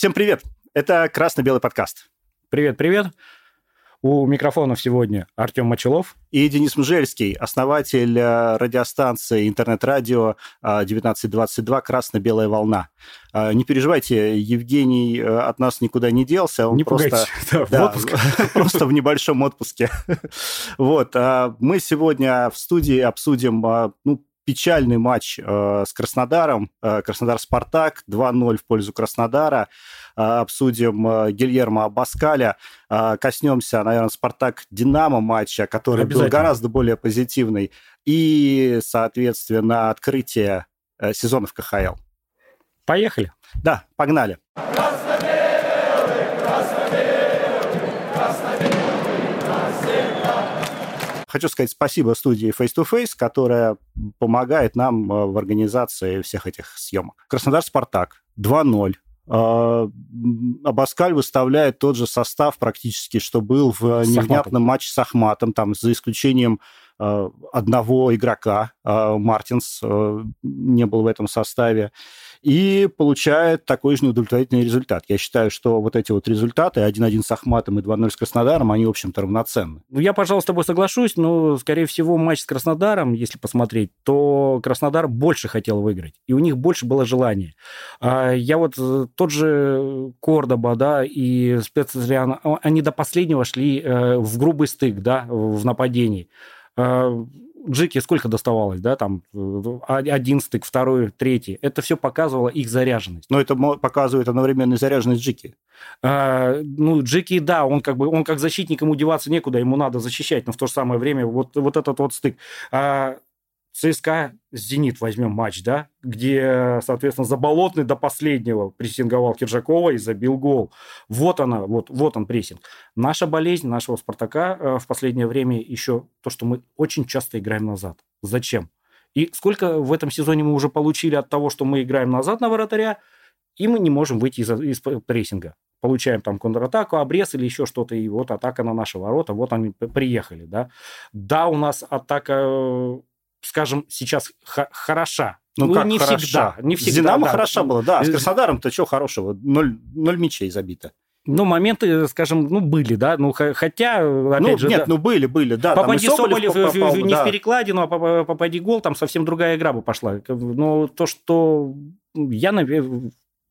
Всем привет! Это «Красно-белый подкаст». Привет-привет. У микрофонов сегодня Артем Мочелов. И Денис Мжельский, основатель э, радиостанции интернет-радио 1922 э, «Красно-белая волна». Э, не переживайте, Евгений от нас никуда не делся. Он не просто, да, да, в просто в небольшом отпуске. Вот. Мы сегодня в студии обсудим ну, печальный матч э, с Краснодаром. Э, Краснодар-Спартак 2-0 в пользу Краснодара. Э, обсудим э, Гильермо Абаскаля. Э, коснемся, наверное, Спартак-Динамо матча, который был гораздо более позитивный. И, соответственно, открытие э, сезона в КХЛ. Поехали. Да, погнали. Красный! Хочу сказать спасибо студии Face to Face, которая помогает нам э, в организации всех этих съемок. Краснодар-Спартак 2-0. А, Абаскаль выставляет тот же состав практически, что был в невнятном матче с Ахматом, там, за исключением э, одного игрока, э, Мартинс не был в этом составе и получает такой же неудовлетворительный результат. Я считаю, что вот эти вот результаты, 1-1 с Ахматом и 2-0 с Краснодаром, они, в общем-то, равноценны. Ну, я, пожалуй, с тобой соглашусь, но, скорее всего, матч с Краснодаром, если посмотреть, то Краснодар больше хотел выиграть, и у них больше было желания. А я вот э, тот же Кордоба, да, и спецотряд, они до последнего шли э, в грубый стык, да, в нападении. Джеки сколько доставалось, да, там один стык, второй, третий. Это все показывало их заряженность. Но это показывает одновременно заряженность Джеки. А, ну, Джеки, да, он как бы, он как защитник, ему деваться некуда, ему надо защищать, но в то же самое время вот, вот этот вот стык. А, ЦСКА «Зенит» возьмем матч, да, где, соответственно, Заболотный до последнего прессинговал Киржакова и забил гол. Вот она, вот, вот он прессинг. Наша болезнь нашего «Спартака» э, в последнее время еще то, что мы очень часто играем назад. Зачем? И сколько в этом сезоне мы уже получили от того, что мы играем назад на вратаря, и мы не можем выйти из, из прессинга. Получаем там контратаку, обрез или еще что-то, и вот атака на наши ворота, вот они приехали, да. Да, у нас атака э, скажем, сейчас хороша. Ну, ну как не хороша? всегда. Не всегда. Динамо да. хороша была, да. А с Краснодаром-то что хорошего? Ноль, ноль мячей забито. Ну, моменты, скажем, ну, были, да, ну, хотя, опять ну, же... Нет, да, ну, были, были, да. Попади Соболев, Соболев попал, не да. в перекладину, а попади гол, там совсем другая игра бы пошла. Но то, что я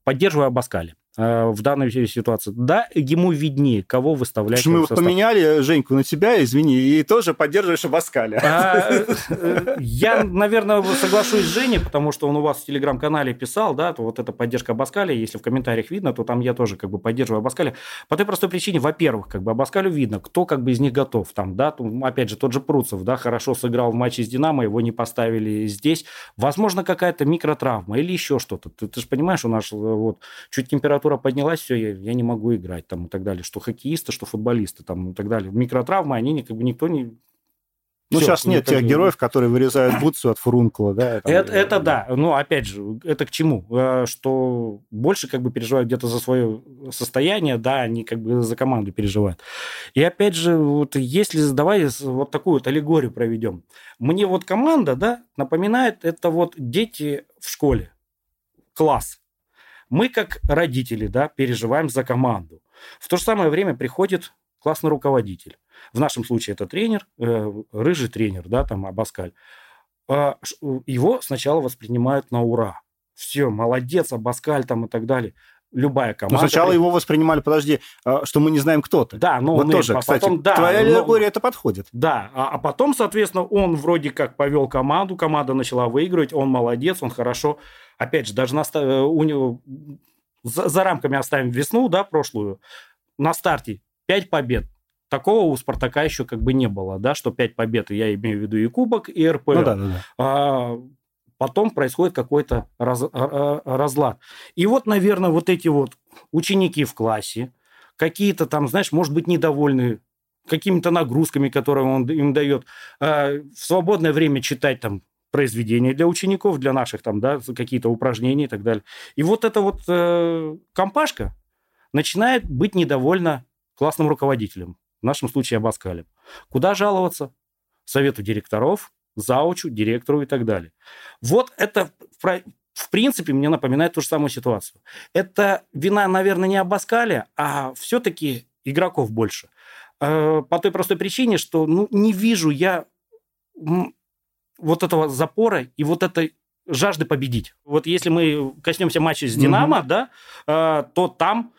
поддерживаю Абаскали. Э, в данной ситуации. Да, ему виднее, кого выставлять. мы вот поменяли Женьку на тебя, извини, и тоже поддерживаешь Абаскаля. А, э, я, наверное, соглашусь с Женей, потому что он у вас в Телеграм-канале писал, да, то вот эта поддержка Абаскаля, если в комментариях видно, то там я тоже как бы поддерживаю Абаскаля. По той простой причине, во-первых, как бы Абаскалю видно, кто как бы из них готов. Там, да, опять же, тот же Пруцев, да, хорошо сыграл в матче с Динамо, его не поставили здесь. Возможно, какая-то микротравма или еще что-то. Ты, ты же понимаешь, у нас вот чуть температура температура поднялась, все, я, я не могу играть там и так далее. Что хоккеисты, что футболисты там и так далее. Микротравмы, они как бы никто не... Ну, Все, сейчас нет тех героев, которые вырезают бутсу от фурункула, да? Там, это, это да. Ну, опять же, это к чему? Э, что больше как бы переживают где-то за свое состояние, да, они как бы за команду переживают. И опять же, вот если давай вот такую вот аллегорию проведем. Мне вот команда, да, напоминает это вот дети в школе, класс. Мы, как родители, да, переживаем за команду. В то же самое время приходит классный руководитель. В нашем случае это тренер, э, рыжий тренер, да, там Абаскаль. Э, его сначала воспринимают на ура. Все, молодец, Абаскаль там и так далее любая команда. Но сначала его воспринимали, подожди, а, что мы не знаем, кто ты. Да, но вот он тоже, и, кстати, потом, да, твоя аллегория это подходит. Да, а, а потом, соответственно, он вроде как повел команду, команда начала выигрывать, он молодец, он хорошо опять же, даже на, э, у него, за, за рамками оставим весну, да, прошлую, на старте 5 побед. Такого у Спартака еще как бы не было, да, что 5 побед, я имею в виду и Кубок, и РПЛ. Ну, да, да, да. А, потом происходит какой-то раз, а, а, разлад. И вот, наверное, вот эти вот ученики в классе, какие-то там, знаешь, может быть, недовольны какими-то нагрузками, которые он им дает, в свободное время читать там произведения для учеников, для наших там, да, какие-то упражнения и так далее. И вот эта вот э, компашка начинает быть недовольна классным руководителем, в нашем случае Абаскалем. Куда жаловаться? Совету директоров, заучу, директору и так далее. Вот это в принципе, мне напоминает ту же самую ситуацию. Это вина, наверное, не Абаскале, а все-таки игроков больше. Э, по той простой причине, что ну, не вижу я вот этого запора и вот этой жажды победить. Вот если мы коснемся матча с Динамо, mm-hmm. да, э, то там,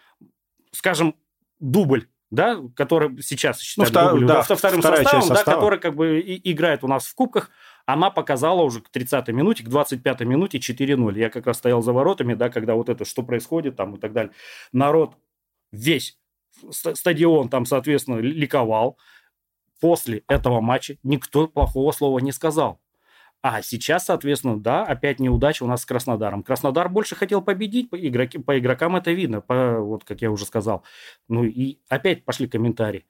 скажем, дубль да, который сейчас считают ну, дубль, да, вторым составом, да, который как бы и, играет у нас в кубках, она показала уже к 30-й минуте, к 25-й минуте 4-0. Я как раз стоял за воротами, да, когда вот это, что происходит там и так далее. Народ весь, стадион там, соответственно, ликовал. После этого матча никто плохого слова не сказал. А сейчас, соответственно, да, опять неудача у нас с Краснодаром. Краснодар больше хотел победить, по, игроки, по игрокам это видно, по, вот как я уже сказал. Ну и опять пошли комментарии.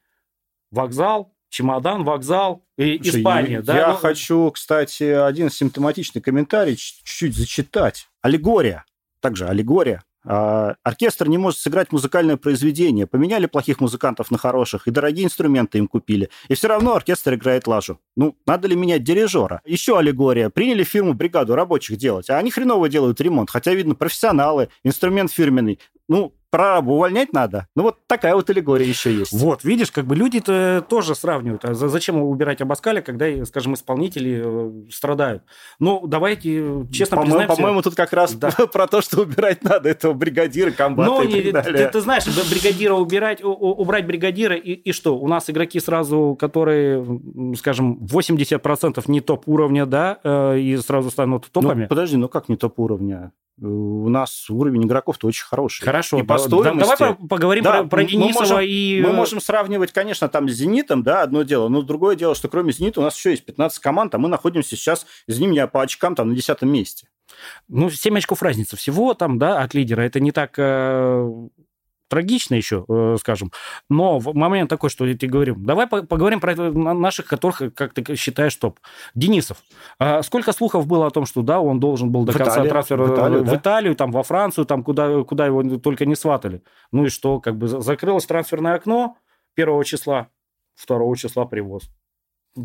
Вокзал, чемодан, вокзал и Испания. Я, да? я ну... хочу, кстати, один симптоматичный комментарий чуть-чуть зачитать. Аллегория. Также аллегория. А, оркестр не может сыграть музыкальное произведение. Поменяли плохих музыкантов на хороших, и дорогие инструменты им купили. И все равно оркестр играет лажу. Ну, надо ли менять дирижера? Еще аллегория. Приняли фирму бригаду рабочих делать, а они хреново делают ремонт. Хотя, видно, профессионалы, инструмент фирменный. Ну, прорабу увольнять надо. Ну, вот такая вот аллегория еще есть. Вот, видишь, как бы люди-то тоже сравнивают. А зачем убирать Абаскаля, когда, скажем, исполнители э, страдают? Ну, давайте честно по признаемся... По-моему, тут как раз да. про то, что убирать надо этого бригадира, комбата ну, и так далее. Ты, ты знаешь, бригадира убирать, убрать бригадира, и, и что? У нас игроки сразу, которые, скажем, 80% не топ-уровня, да, э, и сразу станут топами. Ну, подожди, ну как не топ-уровня? У нас уровень игроков-то очень хороший. Хорошо. И по стоимости... Давай поговорим да, про, про Денисова мы можем, и... Мы можем сравнивать, конечно, там с «Зенитом», да, одно дело, но другое дело, что кроме «Зенита» у нас еще есть 15 команд, а мы находимся сейчас, извини меня, по очкам там на десятом месте. Ну, 7 очков разницы всего там, да, от лидера. Это не так э, трагично еще, э, скажем. Но момент такой, что я тебе говорю, давай поговорим про наших, которых, как ты считаешь, топ. Денисов. А сколько слухов было о том, что да, он должен был до в конца Италии, трансфера в Италию, в? Италию, там, во Францию, там, куда, куда его только не сватали. Ну и что, как бы закрылось трансферное окно первого числа, второго числа привоз.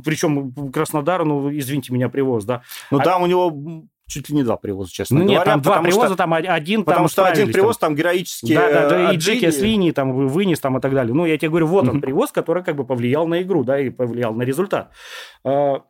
Причем Краснодар, ну, извините меня, привоз, да. Ну, а... там у него чуть ли не два привоза, честно ну, говоря. Нет, там два привоза, что, там один Потому там что один привоз там, там героически Да, да, да и Джеки с линии там вынес там и так далее. Ну, я тебе говорю, вот он привоз, который как бы повлиял на игру, да, и повлиял на результат. А,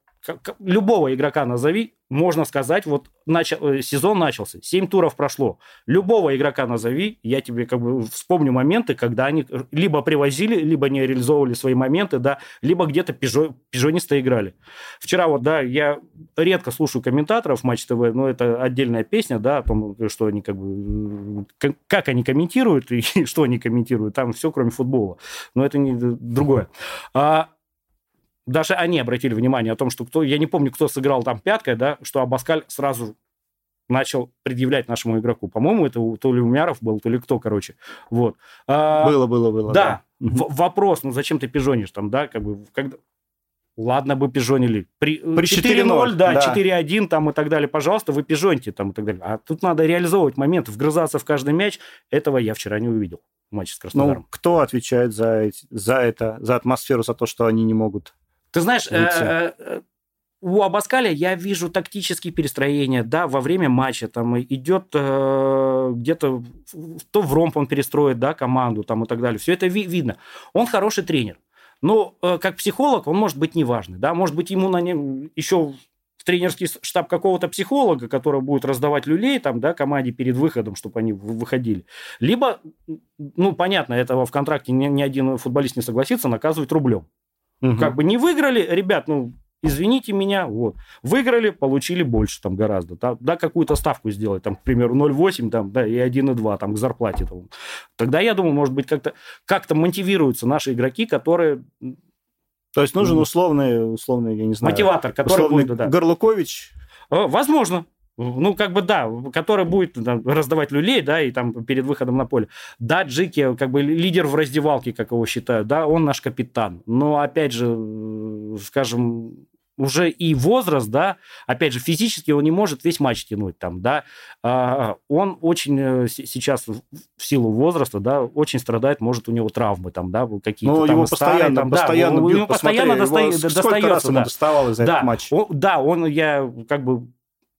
любого игрока назови, можно сказать, вот начал, э, сезон начался, 7 туров прошло. Любого игрока назови, я тебе как бы вспомню моменты, когда они либо привозили, либо не реализовывали свои моменты, да, либо где-то пижо, пижонисто играли. Вчера вот, да, я редко слушаю комментаторов Матч ТВ, но это отдельная песня, да, о том, что они как бы, как они комментируют и что они комментируют, там все кроме футбола. Но это не другое. А, даже они обратили внимание о том, что кто, я не помню, кто сыграл там пяткой, да, что Абаскаль сразу начал предъявлять нашему игроку. По-моему, это то ли Умяров был, то ли кто, короче. Вот. А, было, было, было. Да. да. вопрос, ну зачем ты пижонишь там, да, как бы, когда... Ладно бы пижонили. При, При 4-0, да, да. 4-1 там и так далее, пожалуйста, вы пижоньте там и так далее. А тут надо реализовывать момент, вгрызаться в каждый мяч. Этого я вчера не увидел в матче с Краснодаром. Ну, кто отвечает за, за это, за атмосферу, за то, что они не могут ты знаешь, э, э, у Абаскаля я вижу тактические перестроения, да, во время матча там идет э, где-то то в ромб он перестроит, да, команду там и так далее. Все это ви- видно. Он хороший тренер. Но э, как психолог он может быть неважный, да, может быть ему на нем еще тренерский штаб какого-то психолога, который будет раздавать люлей там, да, команде перед выходом, чтобы они выходили. Либо, ну, понятно, этого в контракте ни, ни один футболист не согласится, наказывать рублем. Угу. Как бы не выиграли, ребят, ну, извините меня, вот. Выиграли, получили больше там гораздо. Да, да какую-то ставку сделать, там, к примеру, 0,8 там, да, и 1,2 там к зарплате. Там. Тогда, я думаю, может быть, как-то как мотивируются наши игроки, которые... То есть нужен условный, условный, я не знаю... Мотиватор, который условный будет... Да. Горлукович? Э, возможно. Ну, как бы, да, который будет там, раздавать люлей, да, и там перед выходом на поле. Да, Джики, как бы лидер в раздевалке, как его считают, да, он наш капитан. Но, опять же, скажем, уже и возраст, да, опять же, физически он не может весь матч тянуть там, да, а, он очень э, сейчас в силу возраста, да, очень страдает, может, у него травмы там, да, какие-то ну, там его старые, постоянно, там, постоянно да, бьют, его постоянно достает, его, достается, сколько раз ему да. доставалось за да, этот матч? Он, да, он, я как бы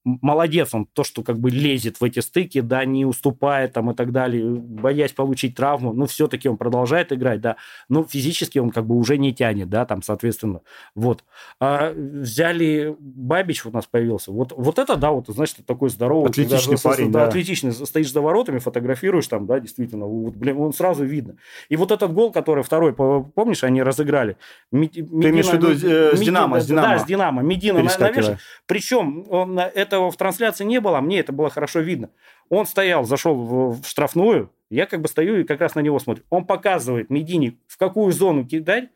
молодец он, то, что как бы лезет в эти стыки, да, не уступает там и так далее, боясь получить травму, ну, все-таки он продолжает играть, да, но физически он как бы уже не тянет, да, там, соответственно, вот. А взяли Бабич у нас появился, вот, вот это, да, вот, значит, такой здоровый. Атлетичный когда, парень, да, да. Атлетичный, стоишь за воротами, фотографируешь там, да, действительно, вот, блин, он сразу видно. И вот этот гол, который второй, помнишь, они разыграли. Медина, Ты имеешь в виду э, с Динамо, с Динамо? Да, с Динамо. Медина навешивает. Причем он, это этого в трансляции не было, а мне это было хорошо видно. Он стоял, зашел в, в штрафную, я как бы стою и как раз на него смотрю. Он показывает Медине, в какую зону кидать,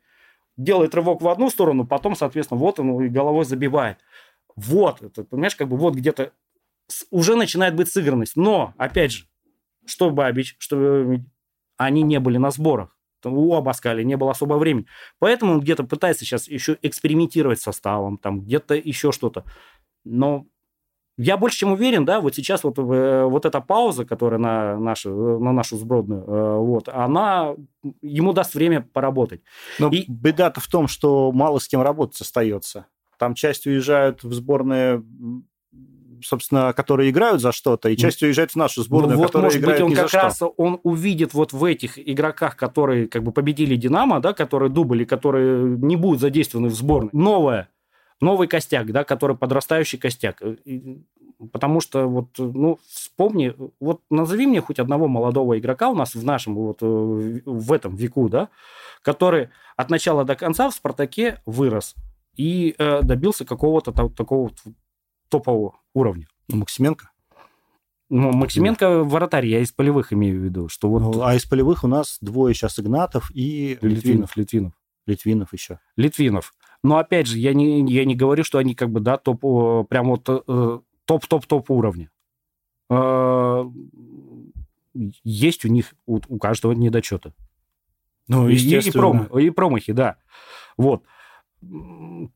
делает рывок в одну сторону, потом, соответственно, вот он и головой забивает. Вот, это, понимаешь, как бы вот где-то уже начинает быть сыгранность. Но, опять же, что Бабич, что они не были на сборах. У Абаскали не было особо времени. Поэтому он где-то пытается сейчас еще экспериментировать составом, там где-то еще что-то. Но я больше чем уверен, да, вот сейчас вот, э, вот эта пауза, которая на нашу, на нашу сбродную, э, вот, она ему даст время поработать. Но И... беда-то в том, что мало с кем работать остается. Там часть уезжают в сборные собственно, которые играют за что-то, и часть уезжает в нашу сборную, ну, вот, которая может играет быть, он как раз что. он увидит вот в этих игроках, которые как бы победили Динамо, да, которые дубли, которые не будут задействованы в сборной, новое новый костяк, да, который подрастающий костяк. Потому что вот, ну, вспомни, вот назови мне хоть одного молодого игрока у нас в нашем вот э, в этом веку, да, который от начала до конца в «Спартаке» вырос и э, добился какого-то такого топового уровня. Ну, Максименко? Ну, Максименко вратарь, я из полевых имею в виду. Что вот... Ну, а из полевых у нас двое сейчас Игнатов и Литвинов. Литвинов. Литвинов еще. Литвинов. Но опять же, я не, я не говорю, что они как бы, да, топ, прям вот э, топ-топ-топ уровня. Э, есть у них, у, у каждого недочеты. Ну, и, и, пром, и промахи, да. Вот.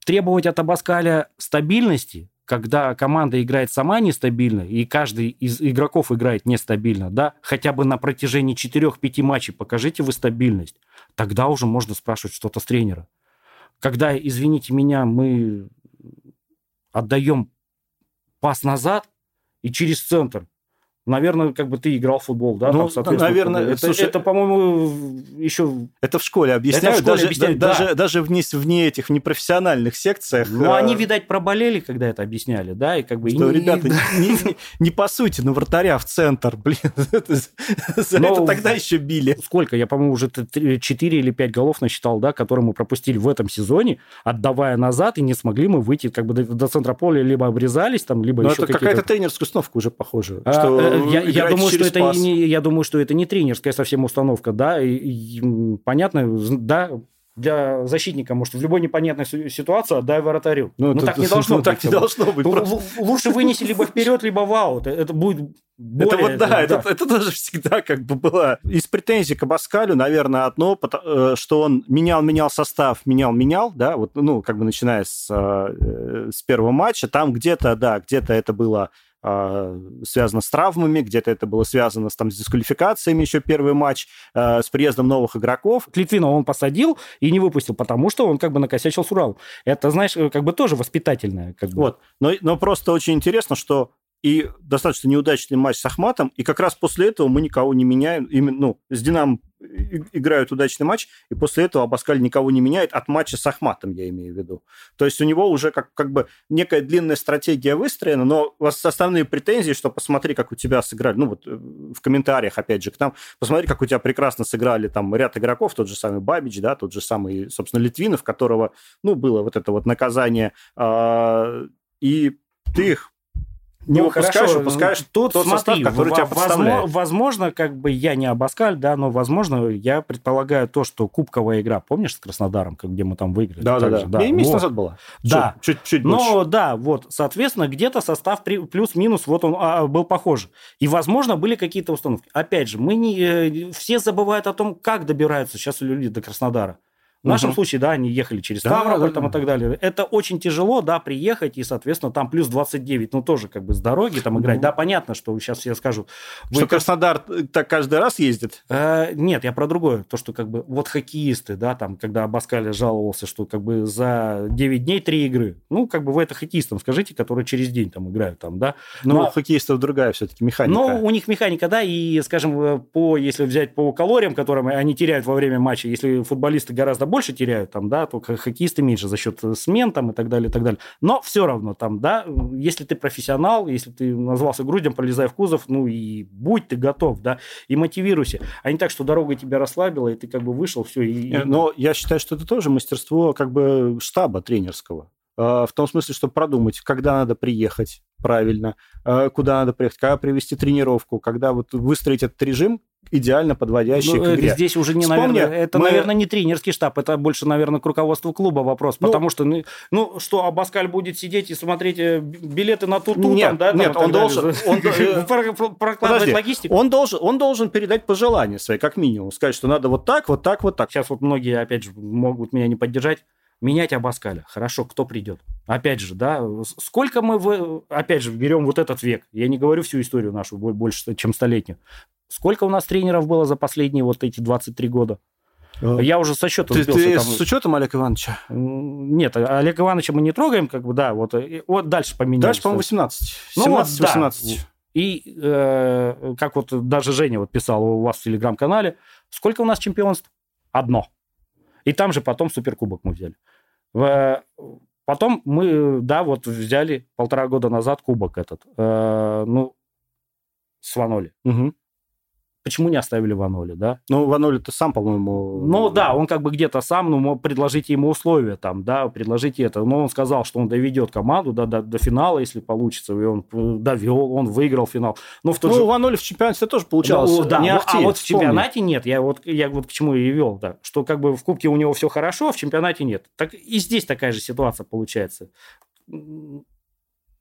Требовать от Абаскаля стабильности, когда команда играет сама нестабильно, и каждый из игроков играет нестабильно, да, хотя бы на протяжении 4-5 матчей покажите вы стабильность, тогда уже можно спрашивать что-то с тренера когда, извините меня, мы отдаем пас назад и через центр, Наверное, как бы ты играл в футбол, да? Ну, там, наверное, это, слушай, это, по-моему, еще... Это в школе объясняют, это в школе даже, объясняют, да. даже, даже вне, вне этих, непрофессиональных секциях. Ну, а... они, видать, проболели, когда это объясняли, да? И как бы... Что, и, ребята, и, не, не, не по сути, на вратаря в центр, блин. За Но это тогда еще били. Сколько? Я, по-моему, уже 4 или 5 голов насчитал, да, которые мы пропустили в этом сезоне, отдавая назад, и не смогли мы выйти как бы до, до центра поля, либо обрезались там, либо Но еще это какая-то тренерская установка уже похожа. А, что э, я, я думаю, что это не, я думаю, что это не тренерская совсем установка, да, и, и, понятно, да, для защитника, может, в любой непонятной ситуации отдай вратарю. Ну, ну это, так не должно ну, быть. Так не должно быть. Просто. Лучше вынеси либо вперед, либо в аут. Это будет более... Это вот, да, это, это, это тоже всегда как бы было. Из претензий к Абаскалю, наверное, одно, э, что он менял-менял состав, менял-менял, да, вот, ну, как бы начиная с, э, с первого матча. Там где-то, да, где-то это было связано с травмами, где-то это было связано с, там, с дисквалификациями еще первый матч, э, с приездом новых игроков. Литвина он посадил и не выпустил, потому что он как бы накосячил с Уралом. Это, знаешь, как бы тоже воспитательное. Как бы. Вот. Но, но просто очень интересно, что и достаточно неудачный матч с Ахматом, и как раз после этого мы никого не меняем. Именно, ну, с Динамо играют удачный матч, и после этого Абаскаль никого не меняет от матча с Ахматом, я имею в виду. То есть у него уже как, как бы некая длинная стратегия выстроена, но у вас основные претензии, что посмотри, как у тебя сыграли, ну вот э, в комментариях, опять же, к нам, посмотри, как у тебя прекрасно сыграли там ряд игроков, тот же самый Бабич, да, тот же самый, собственно, Литвинов, которого, ну, было вот это вот наказание, и ты их не ну, выпускаешь, хорошо. выпускаешь тот смотри, состав, который в, тебя подставляет. Возможно, как бы я не Абаскаль, да, но, возможно, я предполагаю то, что кубковая игра, помнишь, с Краснодаром, где мы там выиграли? Да, да, да. да. И месяц вот. назад была. Да. Чуть, чуть больше. Но, да, вот, соответственно, где-то состав плюс-минус, вот он а, был похож. И, возможно, были какие-то установки. Опять же, мы не... Э, все забывают о том, как добираются сейчас люди до Краснодара. В нашем угу. случае, да, они ехали через да, Ставрополь да, там, да. и так далее. Это очень тяжело, да, приехать, и, соответственно, там плюс 29, ну, тоже как бы с дороги там играть. Ну. Да, понятно, что сейчас все скажу. Вы что Краснодар так каждый раз ездит? Э, нет, я про другое. То, что как бы вот хоккеисты, да, там, когда Абаскаля жаловался, что как бы за 9 дней 3 игры. Ну, как бы вы это хоккеистам скажите, которые через день там играют там, да. Ну, Но, у хоккеистов другая все-таки механика. Ну, у них механика, да, и, скажем, по, если взять по калориям, которым они теряют во время матча, если футболисты гораздо больше теряют, там, да, то хоккеисты меньше за счет смен там и так далее, и так далее. Но все равно там, да, если ты профессионал, если ты назвался грудем, пролезай в кузов, ну и будь ты готов, да, и мотивируйся. А не так, что дорога тебя расслабила, и ты как бы вышел, все. И... Э, но я считаю, что это тоже мастерство как бы штаба тренерского. А, в том смысле, чтобы продумать, когда надо приехать правильно, а, куда надо приехать, когда привести тренировку, когда вот выстроить этот режим, идеально подводящий ну, к игре. Здесь уже не, Вспомни, наверное, это, мы... наверное, не тренерский штаб, это больше, наверное, к руководству клуба вопрос, ну, потому что, ну, ну, что, Абаскаль будет сидеть и смотреть э, билеты на ту-ту, нет, там, да? Нет, там, он должен... Он, прокладывать логистику? Он должен, он должен передать пожелания свои, как минимум, сказать, что надо вот так, вот так, вот так. Сейчас вот многие, опять же, могут меня не поддержать, менять Абаскаля. Хорошо, кто придет? Опять же, да, сколько мы, в, опять же, берем вот этот век, я не говорю всю историю нашу, больше, чем столетнюю. Сколько у нас тренеров было за последние вот эти 23 года? А. Я уже со счета ты, сбился. Ты там... с учетом Олега Ивановича? Нет, Олега Ивановича мы не трогаем, как бы, да, вот, вот дальше поменялись. Дальше, по-моему, 18. 17, ну, 18. Да. И э, как вот даже Женя вот писал у вас в телеграм-канале, сколько у нас чемпионств? Одно. И там же потом суперкубок мы взяли. Потом мы, да, вот взяли полтора года назад кубок этот, э, ну, с Ваноли. Угу. Почему не оставили Ваноли, да? Ну, Ваноли ты сам, по-моему... Ну, да, он как бы где-то сам, ну, предложите ему условия там, да, предложите это. Но он сказал, что он доведет команду да, до, до финала, если получится, и он довел, он выиграл финал. Но в тот ну, же... Ваноли в чемпионате тоже получалось ну, да, не ну, ахти, а вот в чемпионате нет. Я вот, я вот к чему и вел, да, что как бы в Кубке у него все хорошо, а в чемпионате нет. Так и здесь такая же ситуация получается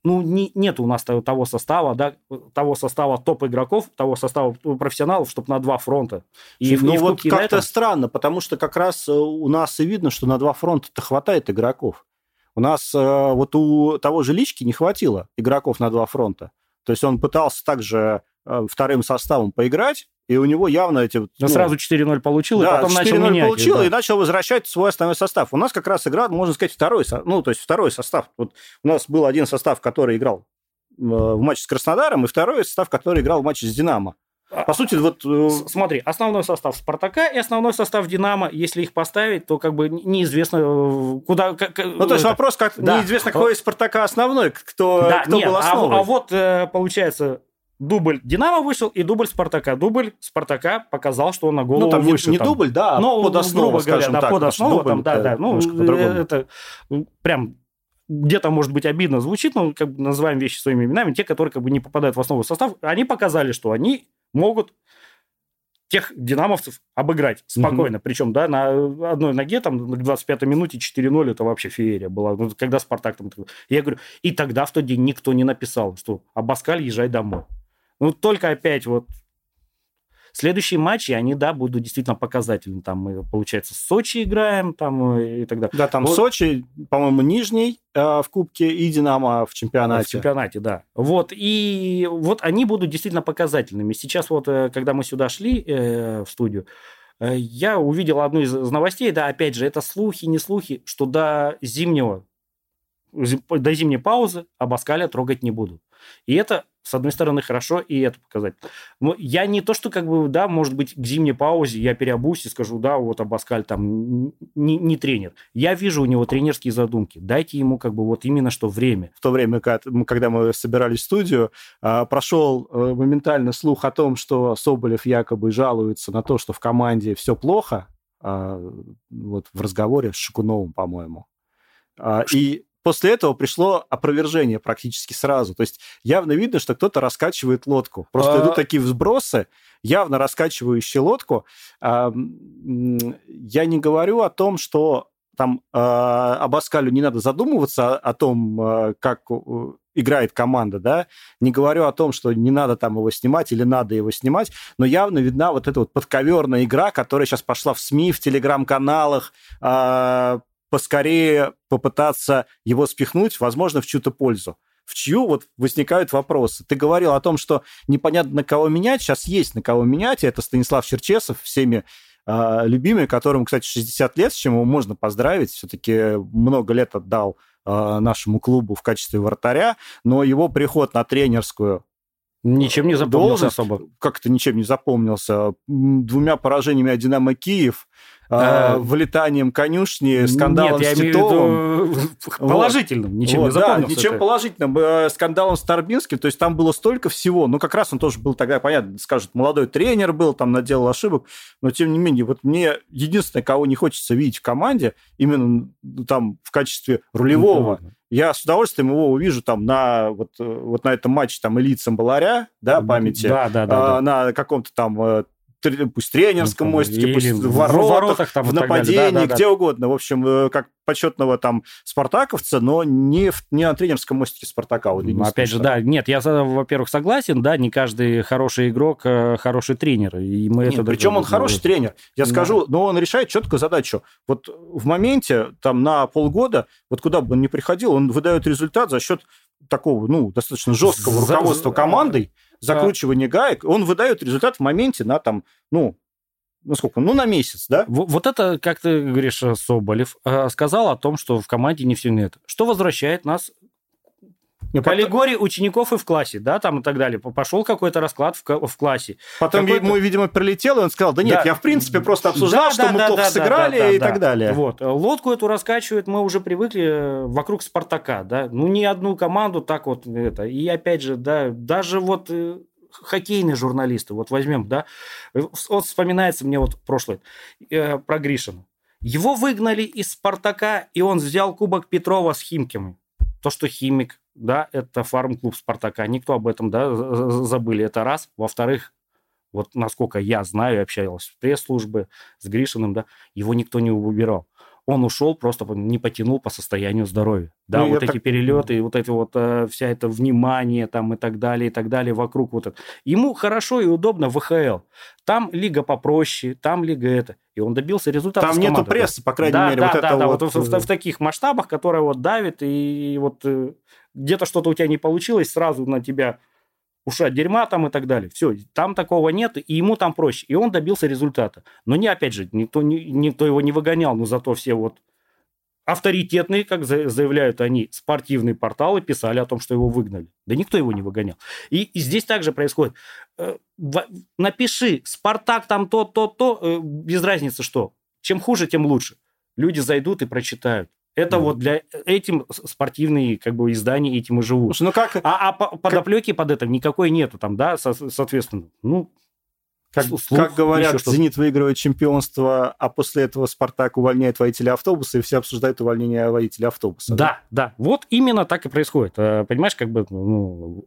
ну, не, нет у нас того состава, да, того состава топ-игроков, того состава профессионалов, чтобы на два фронта. И ну, вот как-то странно, потому что как раз э, у нас и видно, что на два фронта-то хватает игроков. У нас э, вот у того же Лички не хватило игроков на два фронта. То есть он пытался также э, вторым составом поиграть, и у него явно эти... Но ну, сразу 4-0 получил, да, и потом начал менять. получил, да. и начал возвращать свой основной состав. У нас как раз игра, можно сказать, второй, ну, то есть второй состав. Вот у нас был один состав, который играл э, в матче с Краснодаром, и второй состав, который играл в матче с «Динамо». А, По сути, вот... Э, смотри, основной состав «Спартака» и основной состав «Динамо», если их поставить, то как бы неизвестно, э, куда... Как, ну, то есть вопрос, как да. неизвестно, какой из «Спартака» основной, кто, да, кто нет, был а основой. А, а вот, получается, дубль Динамо вышел и дубль Спартака. Дубль Спартака показал, что он на голову ну, там выше. Не, не дубль, да, но, под основу, говоря, да, так, под основу, дубль, там, да, да, ну, это прям где-то, может быть, обидно звучит, но как бы называем вещи своими именами. Те, которые как бы не попадают в основу состав, они показали, что они могут тех динамовцев обыграть спокойно. Угу. Причем, да, на одной ноге, там, к 25-й минуте 4-0, это вообще феерия была. Ну, когда Спартак там... Я говорю, и тогда в тот день никто не написал, что Абаскаль, езжай домой. Ну, только опять вот Следующие матчи, они, да, будут действительно показательны. Там мы, получается, Сочи играем там э, и так далее. Да, там вот. Сочи, по-моему, нижний э, в Кубке и Динамо в чемпионате. В чемпионате, да. Вот, и вот они будут действительно показательными. Сейчас вот, э, когда мы сюда шли э, в студию, э, я увидел одну из новостей, да, опять же, это слухи, не слухи, что до зимнего, до зимней паузы Абаскаля трогать не будут. И это с одной стороны, хорошо и это показать. Но я не то, что как бы, да, может быть, к зимней паузе я переобусь и скажу, да, вот Абаскаль там не, не тренер. Я вижу у него тренерские задумки. Дайте ему как бы вот именно что время. В то время, когда мы собирались в студию, а, прошел э, моментально слух о том, что Соболев якобы жалуется на то, что в команде все плохо, а, вот в разговоре с Шикуновым, по-моему. А, и после этого пришло опровержение практически сразу. То есть явно видно, что кто-то раскачивает лодку. Просто а... идут такие взбросы, явно раскачивающие лодку. Я не говорю о том, что там э, об Аскалю не надо задумываться о том, э, как играет команда, да, не говорю о том, что не надо там его снимать или надо его снимать, но явно видна вот эта вот подковерная игра, которая сейчас пошла в СМИ, в телеграм-каналах, э, поскорее попытаться его спихнуть, возможно, в чью-то пользу. В чью вот возникают вопросы. Ты говорил о том, что непонятно на кого менять, сейчас есть на кого менять, это Станислав Черчесов, всеми э, любимый, которому, кстати, 60 лет, с чем его можно поздравить, все-таки много лет отдал э, нашему клубу в качестве вратаря, но его приход на тренерскую Ничем не запомнился особо. Как-то ничем не запомнился. Двумя поражениями от «Динамо Киев», а, вылетанием конюшни, скандалом Нет, с Титовым. Положительным, вот. ничем вот, не запомнился. Да, ничем положительным. Э, скандалом с Торбинским, то есть там было столько всего. Ну, как раз он тоже был тогда, понятно, скажут, молодой тренер был, там наделал ошибок, но тем не менее, вот мне единственное, кого не хочется видеть в команде, именно там в качестве рулевого, ну, я с удовольствием его увижу там на вот, э, вот на этом матче там Элит Самбаларя, да, памяти, да, да, да, а, да. на каком-то там пусть тренерском ну, мостике, Или пусть в воротах, в, воротах там, в нападении, да, да, где да. угодно. В общем, э, как почетного там спартаковца, но не, в, не на тренерском мостике Спартака. Вот, Опять же, да, нет, я, во-первых, согласен, да, не каждый хороший игрок э, хороший тренер. И мы нет, это причем он хороший тренер. Я да. скажу, но он решает четкую задачу. Вот в моменте, там, на полгода, вот куда бы он ни приходил, он выдает результат за счет такого, ну, достаточно жесткого за... руководства командой, закручивание гаек, он выдает результат в моменте на там, ну, ну сколько, ну на месяц, да? Вот это, как ты говоришь, Соболев э, сказал о том, что в команде не все нет. Что возвращает нас не, к аллегории учеников и в классе, да, там и так далее. Пошел какой-то расклад в, в классе. Потом ему, видимо, прилетело, и он сказал, да нет, да. я в принципе просто обсуждал, да, что да, мы да, плохо да, сыграли да, да, и да, так далее. Вот. Лодку эту раскачивают, мы уже привыкли э, вокруг Спартака, да. Ну, ни одну команду так вот это. И опять же, да, даже вот э, хоккейные журналисты, вот возьмем, да, вот вспоминается мне вот прошлое, э, про Гришина. Его выгнали из «Спартака», и он взял Кубок Петрова с Химками. То, что Химик, да, это фарм-клуб «Спартака». Никто об этом, да, забыли. Это раз. Во-вторых, вот насколько я знаю, общался с пресс-службы, с Гришиным, да, его никто не выбирал он ушел, просто не потянул по состоянию здоровья. Да, ну, вот эти так... перелеты, вот это вот э, вся это внимание там и так далее, и так далее вокруг вот это. Ему хорошо и удобно в ВХЛ. Там лига попроще, там лига это. И он добился результата. Там нету прессы, да. по крайней да, мере, да, вот да, это да, вот. вот в, в, в таких масштабах, которые вот давит, и, и вот э, где-то что-то у тебя не получилось, сразу на тебя уша дерьма там и так далее. Все, там такого нет, и ему там проще. И он добился результата. Но не, опять же, никто, никто его не выгонял, но зато все вот авторитетные, как заявляют они, спортивные порталы писали о том, что его выгнали. Да никто его не выгонял. И, и здесь также происходит. Э, напиши, Спартак там то, то, то, э, без разницы что. Чем хуже, тем лучше. Люди зайдут и прочитают. Это да. вот для этим спортивные как бы издания этим и живут. Слушай, ну как... А, а подоплеки как... под это никакой нету там, да, со, соответственно. Ну, как, слух, как говорят, «Зенит» выигрывает чемпионство, а после этого «Спартак» увольняет водителя автобуса, и все обсуждают увольнение водителя автобуса. Да, да, да. Вот именно так и происходит. Э, понимаешь, как бы, ну,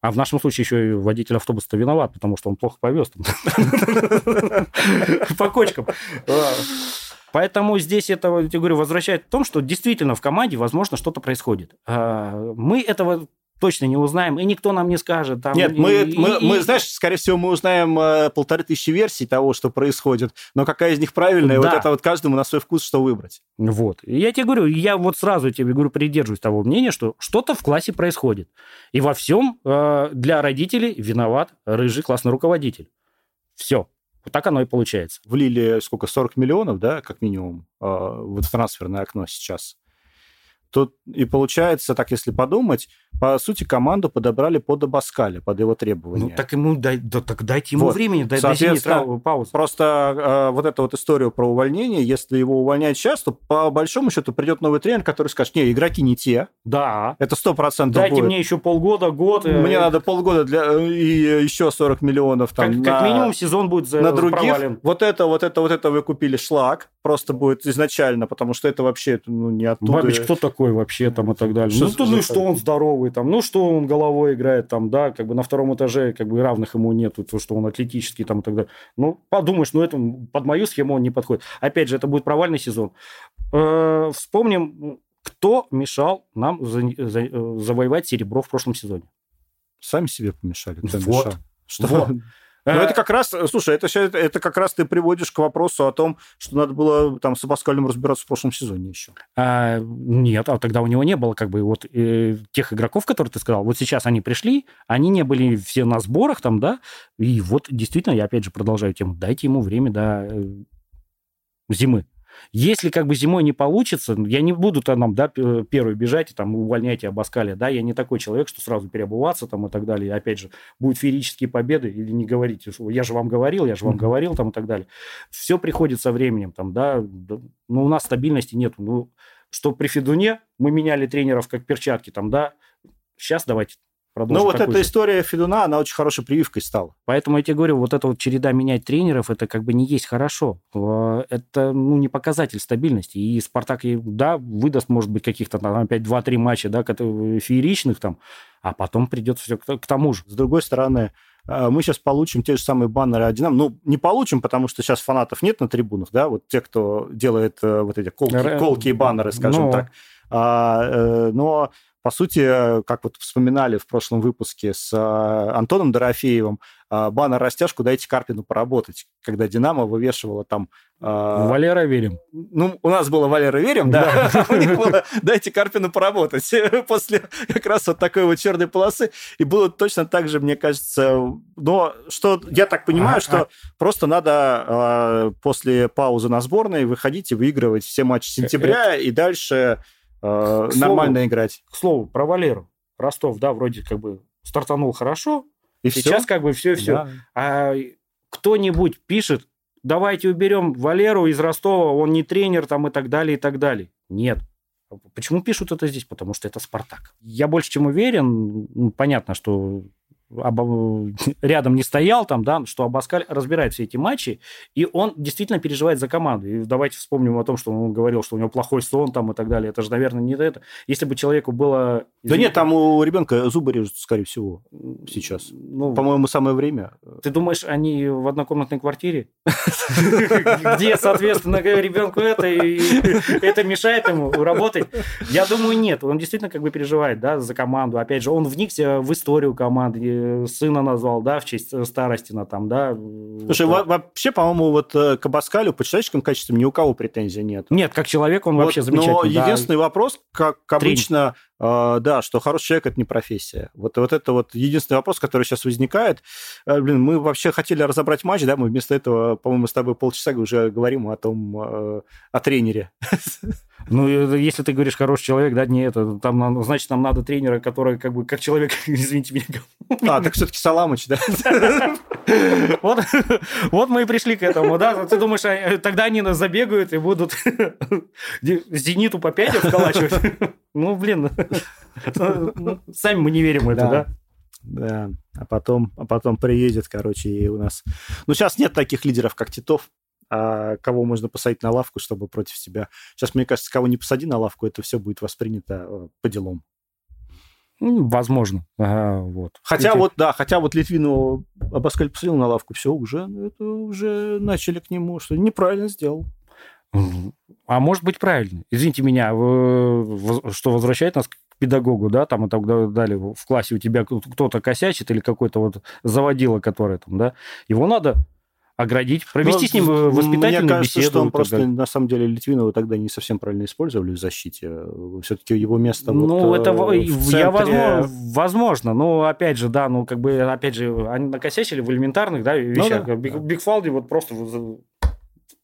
а в нашем случае еще и водитель автобуса виноват, потому что он плохо повез по кочкам. Поэтому здесь это, я говорю, возвращает в том, что действительно в команде, возможно, что-то происходит. Э, мы этого точно не узнаем, и никто нам не скажет. Там, Нет, и, мы, и, мы, и... мы, знаешь, скорее всего, мы узнаем э, полторы тысячи версий того, что происходит, но какая из них правильная, да. вот это вот каждому на свой вкус, что выбрать. Вот. И я тебе говорю, я вот сразу тебе говорю, придерживаюсь того мнения, что что-то в классе происходит. И во всем э, для родителей виноват рыжий классный руководитель. Все. Вот так оно и получается. Влили сколько, 40 миллионов, да, как минимум, э, в трансферное окно сейчас. Тут и получается, так если подумать, по сути, команду подобрали под Абаскаля, под его требования. Ну, так ему дай, да, так дайте ему вот. времени, дай, Соответственно, паузу. Просто э, вот эту вот историю про увольнение, если его увольняют сейчас, то по большому счету придет новый тренер, который скажет, не, игроки не те. Да. Это сто процентов Дайте будет. мне еще полгода, год. Э, Мне надо полгода для, э, и еще 40 миллионов там. Как, на, как минимум сезон будет за, на других. Провален. Вот это, вот это, вот это вы купили шлак, просто будет изначально, потому что это вообще ну, не оттуда. Бабич, кто такой? Такой вообще там и так далее. Что ну, то, ну, что он здоровый там, ну, что он головой играет там, да, как бы на втором этаже как бы равных ему нету, то, что он атлетический там и так далее. Ну, подумаешь, ну, это под мою схему он не подходит. Опять же, это будет провальный сезон. Э, Вспомним, кто мешал нам за- за- э, завоевать серебро в прошлом сезоне. Сами себе помешали. кто Вот. мешал. Что? Вот. Э, это как раз, слушай, это, это как раз ты приводишь к вопросу о том, что надо было там с Абаскалем разбираться в прошлом сезоне еще. А, нет, а тогда у него не было как бы вот э, тех игроков, которые ты сказал. Вот сейчас они пришли, они не были все на сборах там, да, и вот действительно, я опять же продолжаю тему, дайте ему время до э, зимы. Если как бы зимой не получится, я не буду там, да, п- первый бежать и там увольняйте Абаскаля, да, я не такой человек, что сразу переобуваться там и так далее. И опять же, будут феерические победы или не говорите, я же вам говорил, я же вам говорил там и так далее. Все приходит со временем там, да, да. но у нас стабильности нет. Ну, что при Федуне мы меняли тренеров как перчатки там, да, сейчас давайте продолжим. Ну, вот эта история Федуна, она очень хорошей прививкой стала. Поэтому я тебе говорю, вот эта вот череда менять тренеров, это как бы не есть хорошо. Э, Это, ну, не показатель стабильности. И Спартак, да, выдаст, может быть, каких-то там опять 2-3 матча, да, которые фееричных там, а потом придет все к, тому же. С другой стороны, э, мы сейчас получим те же самые баннеры от Динамо. Ну, не получим, потому что сейчас фанатов нет на трибунах, да, вот те, кто делает э, вот эти колки, колки и баннеры, скажем Ну. так. А, э, но, по сути, э, как вот вспоминали в прошлом выпуске с э, Антоном Дорофеевым, э, баннер-растяжку «Дайте Карпину поработать», когда «Динамо» вывешивала там... э, Валера верим. ну, у нас было Валера Верим, да, у них было «Дайте Карпину поработать» после как раз вот такой вот черной полосы. И было точно так же, мне кажется, но что я так понимаю, А, что просто надо э, после паузы на сборной выходить и выигрывать все матчи сентября и дальше э, К слову, нормально играть. К слову, про Валеру. Ростов, да, вроде как бы стартанул хорошо, И сейчас все. как бы все-все. А кто-нибудь пишет, давайте уберем Валеру из Ростова, он не тренер там и так далее, и так далее. Нет. Почему пишут это здесь? Потому что это Спартак. Я больше чем уверен, понятно, что Аба- рядом не стоял там, да, что Абаскаль разбирает все эти матчи, и он действительно переживает за команду. И давайте вспомним о том, что он говорил, что у него плохой сон там и так далее. Это же, наверное, не это. Если бы человеку было... Да нет, там у ребенка зубы режут, скорее всего, сейчас. Ну, По-моему, самое время. Ты думаешь, они в однокомнатной квартире? Где, соответственно, ребенку это, и это мешает ему работать? Я думаю, нет. Он действительно как бы переживает, да, за команду. Опять же, он вникся в историю команды, сына назвал, да, в честь Старостина там, да. Слушай, Вот. во- вообще, по-моему, вот э, к Абаскалю по человеческим качествам ни у кого претензий нет. Нет, как человек он Вот, вообще замечательный. Но да. единственный вопрос, как обычно, э, да, что хороший человек это не профессия. Вот, вот это вот единственный вопрос, который сейчас возникает. Э, блин, мы вообще хотели разобрать матч, да, мы вместо этого, по-моему, с тобой полчаса уже говорим о том, э, о тренере. Ну, э, если ты говоришь хороший человек, да, не это, там, значит, нам надо тренера, который как бы как человек, извините меня, А, так все-таки Саламыч, да? Вот, вот мы и пришли к этому, да? Ты думаешь, а, тогда они нас забегают и будут зениту по 5 вколачивать? Ну, блин, ну, сами мы не верим в это, Да. да? А потом, а потом приедет, короче, и у нас... Ну, сейчас нет таких лидеров, как Титов, а кого можно посадить на лавку, чтобы против себя... Сейчас, мне кажется, кого не посади на лавку, это все будет воспринято э, по делам. Ну, Возможно. Ага, вот. Хотя Эти- вот, да, хотя вот Литвину Абаскаль посадил на лавку, все, уже, ну, это уже начали к нему, что неправильно сделал. А может быть, правильно. Извините меня, что возвращает нас к педагогу, да, там и так далее. В классе у тебя кто-то косячит или какой-то вот заводила, который там, да, его надо оградить, провести Но с ним Ну, Мне воспитательную кажется, беседу. что он просто, далее. на самом деле, Литвинова тогда не совсем правильно использовали в защите. Все-таки его место Ну, вот, это э, в я центре- возможно, возможно, но опять же, да, ну как бы опять же они накосячили в элементарных, да, вещах. да, Биг, да. Бигфалди вот просто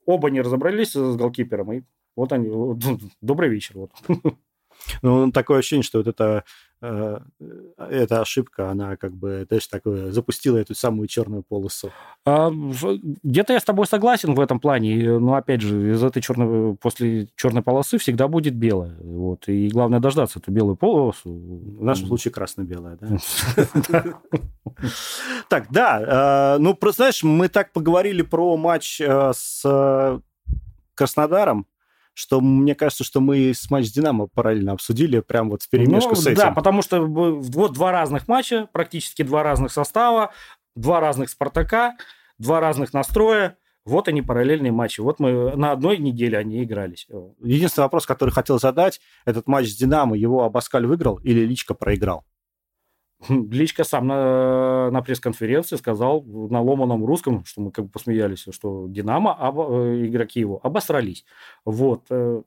оба не разобрались с голкипером и вот они, добрый вечер, вот. Ну, такое ощущение, что вот эта, э, эта ошибка, она как бы, знаешь, такое, запустила эту самую черную полосу. А, где-то я с тобой согласен в этом плане, но опять же из этой черной после черной полосы всегда будет белая, вот и главное дождаться эту белую полосу. В нашем случае красно-белая, да? Так, да, э, ну, про- знаешь, мы так поговорили про матч э, с э, Краснодаром, что мне кажется, что мы с матч Динамо параллельно обсудили, прям вот в перемешку ну, с этим. Да, потому что вот два разных матча, практически два разных состава, два разных Спартака, два разных настроя. Вот они параллельные матчи. Вот мы на одной неделе они игрались. Единственный вопрос, который хотел задать, этот матч с Динамо, его Абаскаль выиграл или Личка проиграл? Личка сам на, на пресс-конференции сказал на ломаном русском, что мы как бы посмеялись, что Динамо, об, э, игроки его, обосрались. Вот. Э.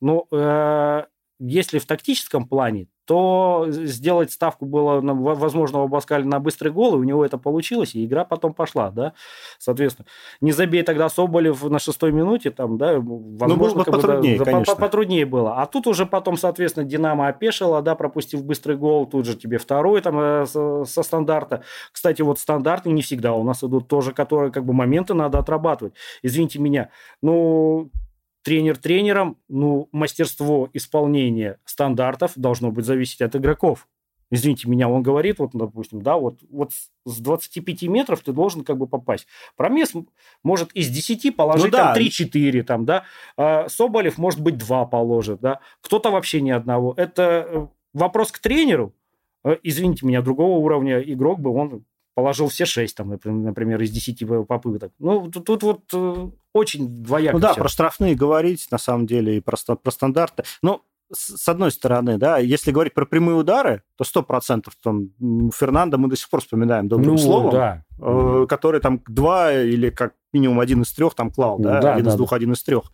Ну, э, если в тактическом плане, то сделать ставку было, возможно, у Абаскаля на быстрый гол, и у него это получилось, и игра потом пошла, да, соответственно. Не забей тогда Соболев на шестой минуте, там, да, возможно, ну, как потруднее, бы, да, конечно. потруднее было. А тут уже потом, соответственно, Динамо опешила, да, пропустив быстрый гол, тут же тебе второй там э, со стандарта. Кстати, вот стандарты не всегда у нас идут тоже, которые, как бы, моменты надо отрабатывать. Извините меня, ну, тренер тренером, ну, мастерство исполнения стандартов должно быть зависеть от игроков. Извините меня, он говорит, вот, допустим, да, вот, вот с 25 метров ты должен как бы попасть. Промес может из 10 положить ну, да. там 3-4, там, да. А Соболев, может быть, 2 положит, да. Кто-то вообще ни одного. Это э, вопрос к тренеру. Э, извините меня, другого уровня игрок бы он положил все 6, там, например, из 10 попыток. Ну, тут, тут вот э, очень двояко. Ну да, все. про штрафные говорить, на самом деле, и про, про стандарты. Ну, с одной стороны, да, если говорить про прямые удары, то сто процентов там Фернандо мы до сих пор вспоминаем добрым ну, словом, да. э, который там два или как минимум один из трех там клал, да, да один да, из двух, да. один из трех.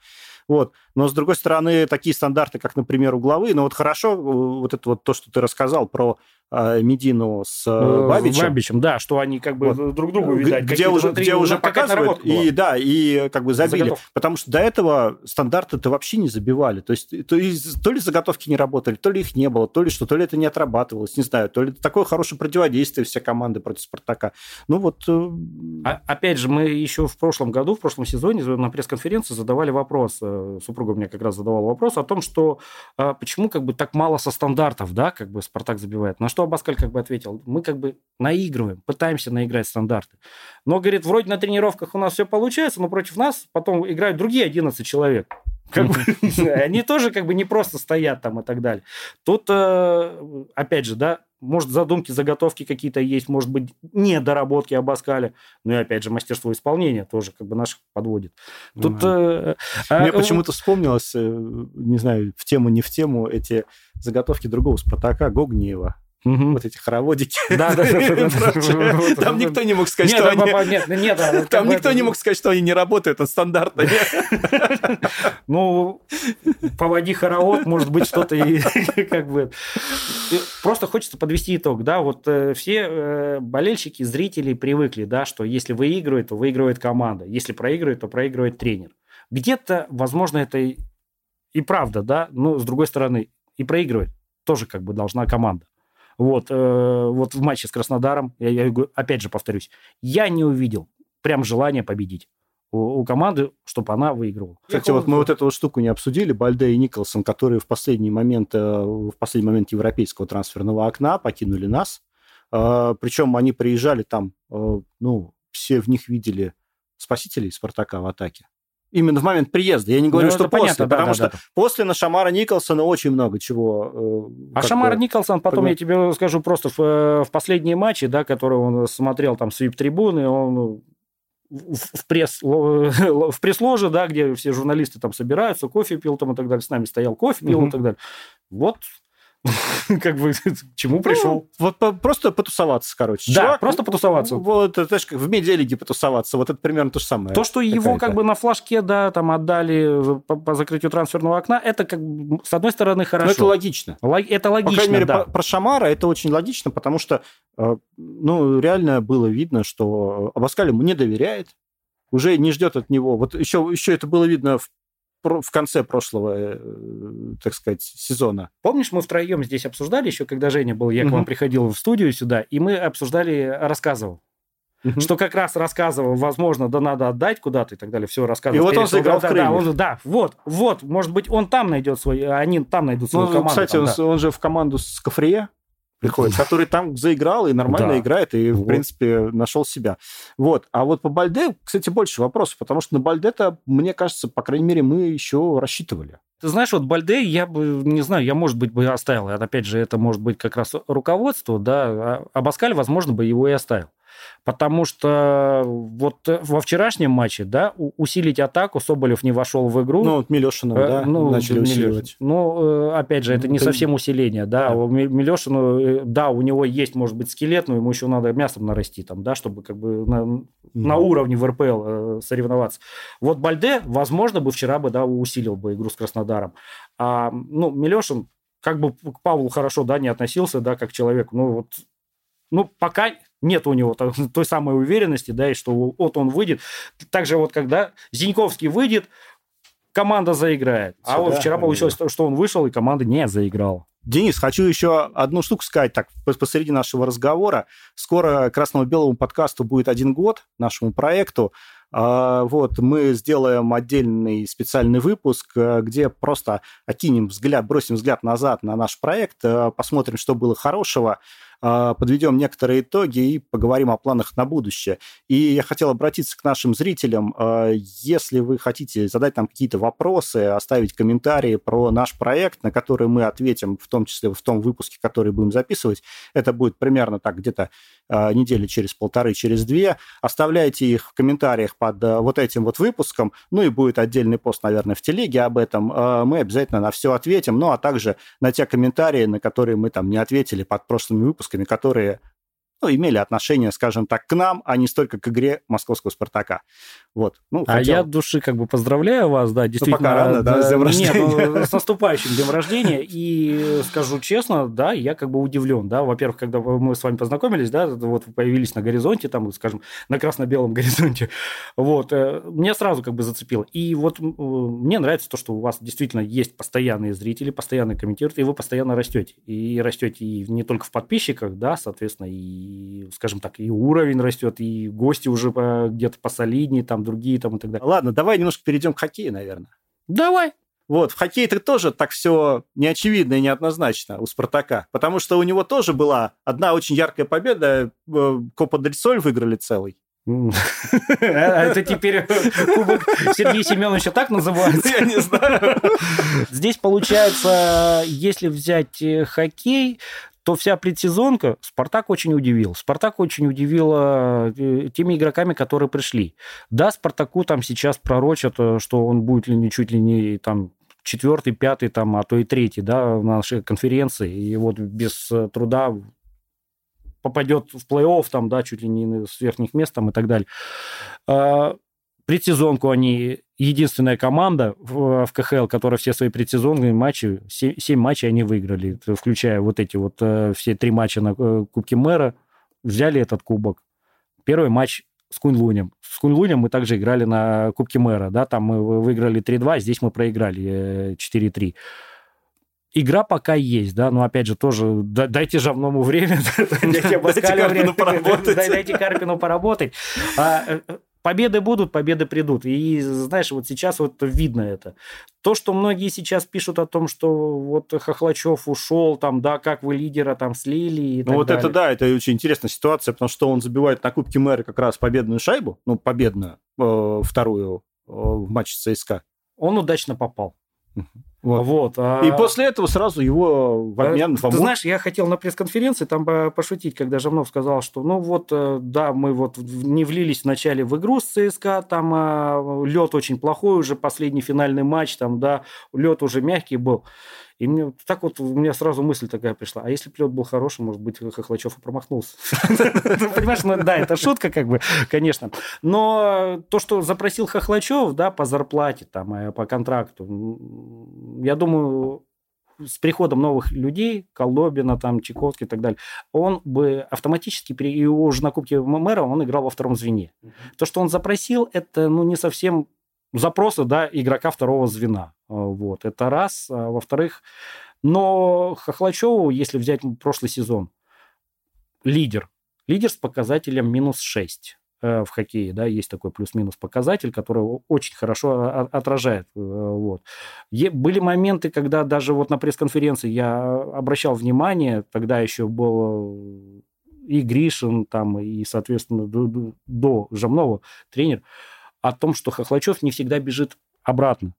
Вот. Но, с другой стороны, такие стандарты, как, например, угловые, ну вот хорошо, э, вот это вот то, что ты рассказал про э, Медину с э, э Бабичем. Бабичем, да, что они как бы вот. друг другу, видать, где уже, внутри, где уже показывают, и да, и как бы забили. Заготовка. Потому что до этого стандарты-то вообще не забивали. То есть то, то ли заготовки не работали, то ли их не было, то ли что, то ли это не отрабатывалось, не знаю, то ли такое хорошее противодействие все команды против Спартака. Ну вот... А, опять же, мы еще в прошлом году, в прошлом сезоне на пресс-конференции задавали вопрос, супруга мне как раз задавала вопрос о том, что почему как бы так мало со стандартов, да, как бы Спартак забивает. На что Абаскаль как бы ответил, мы как бы наигрываем, пытаемся наиграть стандарты. Но, говорит, вроде на тренировках у нас все получается, но против нас потом играют другие 11 человек. Как бы, они тоже как бы не просто стоят там и так далее. Тут, э, опять же, да, может, задумки, заготовки какие-то есть, может быть, недоработки Абаскаля. Ну и, опять же, мастерство исполнения тоже как бы наш подводит. Тут... Э, Мне а, почему-то вспомнилось, э, не знаю, в тему, не в тему, эти заготовки другого Спартака, Гогниева. Угу. Вот эти хороводики. Да, да, Там никто не мог сказать, что они... Нет, нет, Там никто не мог сказать, что они не работают от стандарта. Ну, поводи хоровод, может быть, что-то и как бы... Просто хочется подвести итог, да, вот э, все э, болельщики, зрители привыкли, да, что если выигрывает, то выигрывает команда, если проигрывает, то проигрывает тренер. Где-то, возможно, это и правда, да, но с другой стороны, и проигрывает тоже как бы должна команда. Вот, э, вот в матче с Краснодаром, я, я опять же повторюсь, я не увидел прям желания победить у, у команды, чтобы она выигрывала. Кстати, вот мы вот эту вот штуку не обсудили, Бальде и Николсон, которые в последний момент, э, в последний момент европейского трансферного окна покинули нас. Э, причем они приезжали там, э, ну, все в них видели спасителей Спартака в атаке. Именно в момент приезда. Я не говорю, ну, что после, понятно, потому да, что да. после на Шамара Николсона очень много чего. Э, а Шамар бы, Николсон, потом я тебе скажу просто в, э, в последние матчи, да, которые он смотрел там с вип-трибуны, он в, в пресс в пресс-ложе, да, где все журналисты там собираются, кофе пил там и так далее, с нами стоял кофе пил угу. и так далее. Вот как бы к чему пришел? Ну, вот просто потусоваться, короче. Да, Чувак, просто потусоваться. Вот, знаешь, как в медиалиге потусоваться. Вот это примерно то же самое. То, что его как бы на флажке, да, там отдали по, по закрытию трансферного окна, это как бы, с одной стороны, хорошо. Но это логично. Лог, это логично, По крайней мере, да. про Шамара это очень логично, потому что, э, ну, реально было видно, что Абаскаль ему не доверяет, уже не ждет от него. Вот еще, еще это было видно в в конце прошлого, э, так сказать, сезона. Помнишь, мы втроем здесь обсуждали еще, когда Женя был, я угу. к вам приходил в студию сюда, и мы обсуждали, рассказывал. Угу. Что как раз рассказывал, возможно, да надо отдать куда-то и так далее, все рассказывал. И вот он сыграл да, в да, он, да, вот, вот, может быть, он там найдет свой, они там найдут свою ну, команду. Кстати, там, он, да. он же в команду с Кафрие приходит, который там заиграл и нормально да. играет, и, в вот. принципе, нашел себя. Вот. А вот по Бальде, кстати, больше вопросов, потому что на Бальде-то, мне кажется, по крайней мере, мы еще рассчитывали. Ты знаешь, вот Бальде, я бы, не знаю, я, может быть, бы оставил. Опять же, это может быть как раз руководство, да, а Абаскаль, возможно, бы его и оставил. Потому что вот во вчерашнем матче, да, усилить атаку, Соболев не вошел в игру. Ну, вот Милешину, э, да, ну, начали усиливать. Ну, э, опять же, это не совсем усиление, да. да. Милешину, э, да, у него есть, может быть, скелет, но ему еще надо мясом нарасти, там, да, чтобы как бы на, mm. на уровне в РПЛ соревноваться. Вот Бальде, возможно, бы вчера бы, да, усилил бы игру с Краснодаром. А, ну, Милешин как бы к Павлу хорошо, да, не относился, да, как человек, ну, вот ну, пока нет у него той самой уверенности, да, и что вот он выйдет. Также вот когда Зиньковский выйдет, команда заиграет. А вот вчера получилось, что он вышел, и команда не заиграла. Денис, хочу еще одну штуку сказать так посреди нашего разговора. Скоро Красному-Белому подкасту будет один год, нашему проекту. А, вот, мы сделаем отдельный специальный выпуск, э, где просто окинем взгляд, бросим взгляд назад на наш проект, э, посмотрим, что было хорошего, подведем некоторые итоги и поговорим о планах на будущее. И я хотел обратиться к нашим зрителям. А, если вы хотите задать нам какие-то вопросы, оставить комментарии про наш проект, на которые мы ответим, в том числе в том выпуске, который будем записывать, это будет примерно так где-то а, недели через полторы, через две. Оставляйте их в комментариях под вот этим вот выпуском, ну и будет отдельный пост, наверное, в телеге об этом. Мы обязательно на все ответим, ну а также на те комментарии, на которые мы там не ответили под прошлыми выпусками, выпусками, которые ну, имели отношение, скажем так, к нам, а не столько к игре московского «Спартака». Вот. Ну, а хотел... я от души как бы поздравляю вас, да, действительно. Ну, пока рано, да, с днем рождения. Нет, ну, с наступающим днем рождения. И скажу честно, да, я как бы удивлен, да. Во-первых, когда мы с вами познакомились, да, вот появились на горизонте, там, скажем, на красно-белом горизонте, вот, э, меня сразу как бы зацепило. И вот мне нравится то, что у вас действительно есть постоянные зрители, постоянно комментируют, и вы постоянно растете. И растете и не только в подписчиках, да, соответственно, и, скажем так, и уровень растет, и гости уже где-то посолиднее, там, другие там и так далее. Ладно, давай немножко перейдем к хоккею, наверное. Давай. Вот, в хоккее это тоже так все неочевидно и неоднозначно у «Спартака», потому что у него тоже была одна очень яркая победа, э, Копа Дель Соль выиграли целый. А это теперь кубок Сергея Семеновича так называется? Я не знаю. Здесь получается, если взять э, хоккей, то вся предсезонка Спартак очень удивил. Спартак очень удивил э, теми игроками, которые пришли. Да, Спартаку там сейчас пророчат, э, что он будет ли не чуть ли не там четвертый, пятый, там, а то и третий, да, в нашей конференции. И вот без э, труда попадет в плей-офф, там, да, чуть ли не с верхних мест там, и так далее. А, предсезонку они единственная команда в, в КХЛ, которая все свои предсезонные матчи, 7, 7 матчей они выиграли, включая вот эти вот э, все три матча на э, Кубке Мэра, взяли этот кубок. Первый матч с Куньлунем. С Куньлунем мы также играли на Кубке Мэра, да, там мы выиграли 3-2, здесь мы проиграли 4-3 э, игра пока есть, да, но опять же тоже дайте Жавному время, дайте Карпину поработать. Дайте Карпину поработать. Победы будут, победы придут. И знаешь, вот сейчас вот видно это. То, что многие сейчас пишут о том, что вот Хохлачев ушел, там, да, как вы лидера там слили и Ну вот далее. это да, это очень интересная ситуация, потому что он забивает на Кубке мэра как раз победную шайбу, ну, победную, э, вторую э, в матче ЦСКА. Он удачно попал. Вот. вот а... И после этого сразу его в обмен... Ты знаешь, я хотел на пресс-конференции там пошутить, когда Жамнов сказал, что ну вот, э, да, мы вот не влились вначале в игру с ЦСКА, там а, лед очень плохой уже, последний финальный матч, там, да, лед уже мягкий был. И мне так вот у меня сразу мысль такая пришла. А если плет был хороший, может быть, Хохлачев и промахнулся. Понимаешь, ну да, это шутка, как бы, конечно. Но то, что запросил Хохлачев, да, по зарплате, там, э, по контракту, я думаю, с приходом новых людей, Колобина, там, Чайковский и так далее, он бы автоматически, при, и уже на Кубке мэра он играл во втором звене. То, что он запросил, это ну, не совсем запросы да, игрока второго звена. А, вот, это раз. А, во-вторых, но Хохлачеву, если взять прошлый сезон, лидер. Лидер с показателем минус 6. в хоккее, да, есть такой плюс-минус показатель, который очень хорошо отражает. Вот. Были моменты, когда даже вот на пресс-конференции я обращал внимание, тогда еще был и Гришин, там, и, соответственно, до, до Жамнова тренер, о том, что Хохлачев не всегда бежит обратно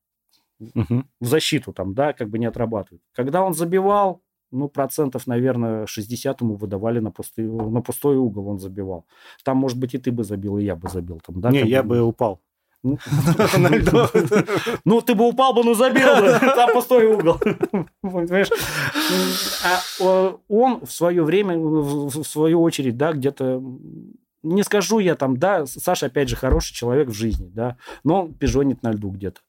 угу. в защиту, там, да, как бы не отрабатывает. Когда он забивал, ну, процентов, наверное, 60 ему выдавали на пустой, на пустой угол он забивал. Там, может быть, и ты бы забил, и я бы забил. Там, да, не, я бы упал. Ну, ну, ты бы упал бы, ну забил бы, там пустой угол. А он в свое время, в свою очередь, да, где-то не скажу я там, да, Саша, опять же, хороший человек в жизни, да, но он пижонит на льду где-то.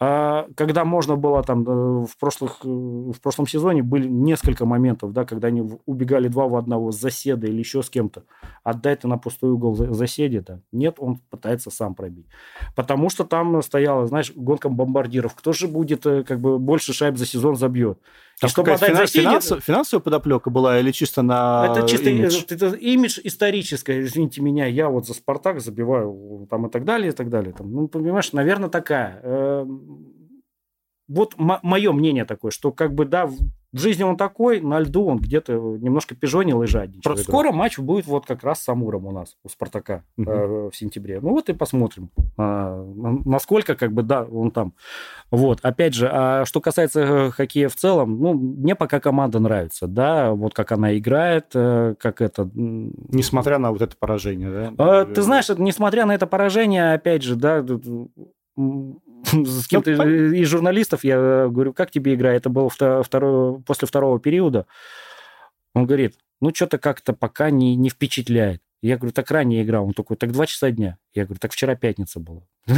А когда можно было там э, в, прошлых, э, в прошлом сезоне были несколько моментов, да, когда они убегали два в одного с заседа или еще с кем-то. Отдай ты на пустой угол заседе, да. Нет, он пытается сам пробить. Потому что там стояла, знаешь, гонка бомбардиров. Кто же будет э, как бы больше шайб за сезон забьет? Там чтобы отдать финанс, заседе... финансов, финансовая подоплека была или чисто на Это чисто имидж? Это имидж историческое, извините меня, я вот за «Спартак» забиваю там и так далее, и так далее. Там, ну, понимаешь, наверное, такая. Вот мое мнение такое, что как бы, да, в жизни он такой, на льду он где-то немножко пижонил и жадничал. Просто скоро матч будет вот как раз с Амуром у нас, у Спартака угу. э, в сентябре. Ну вот и посмотрим, э, насколько как бы, да, он там. Вот, опять же, а что касается э, хоккея в целом, ну, мне пока команда нравится, да, вот как она играет, э, как это... Несмотря на вот это поражение, да? Э, ты знаешь, несмотря на это поражение, опять же, да, с кем-то ну, из журналистов, я говорю, как тебе игра? Это было второе, после второго периода. Он говорит, ну, что-то как-то пока не, не впечатляет. Я говорю, так ранняя игра. Он такой, так два часа дня. Я говорю, так вчера пятница была.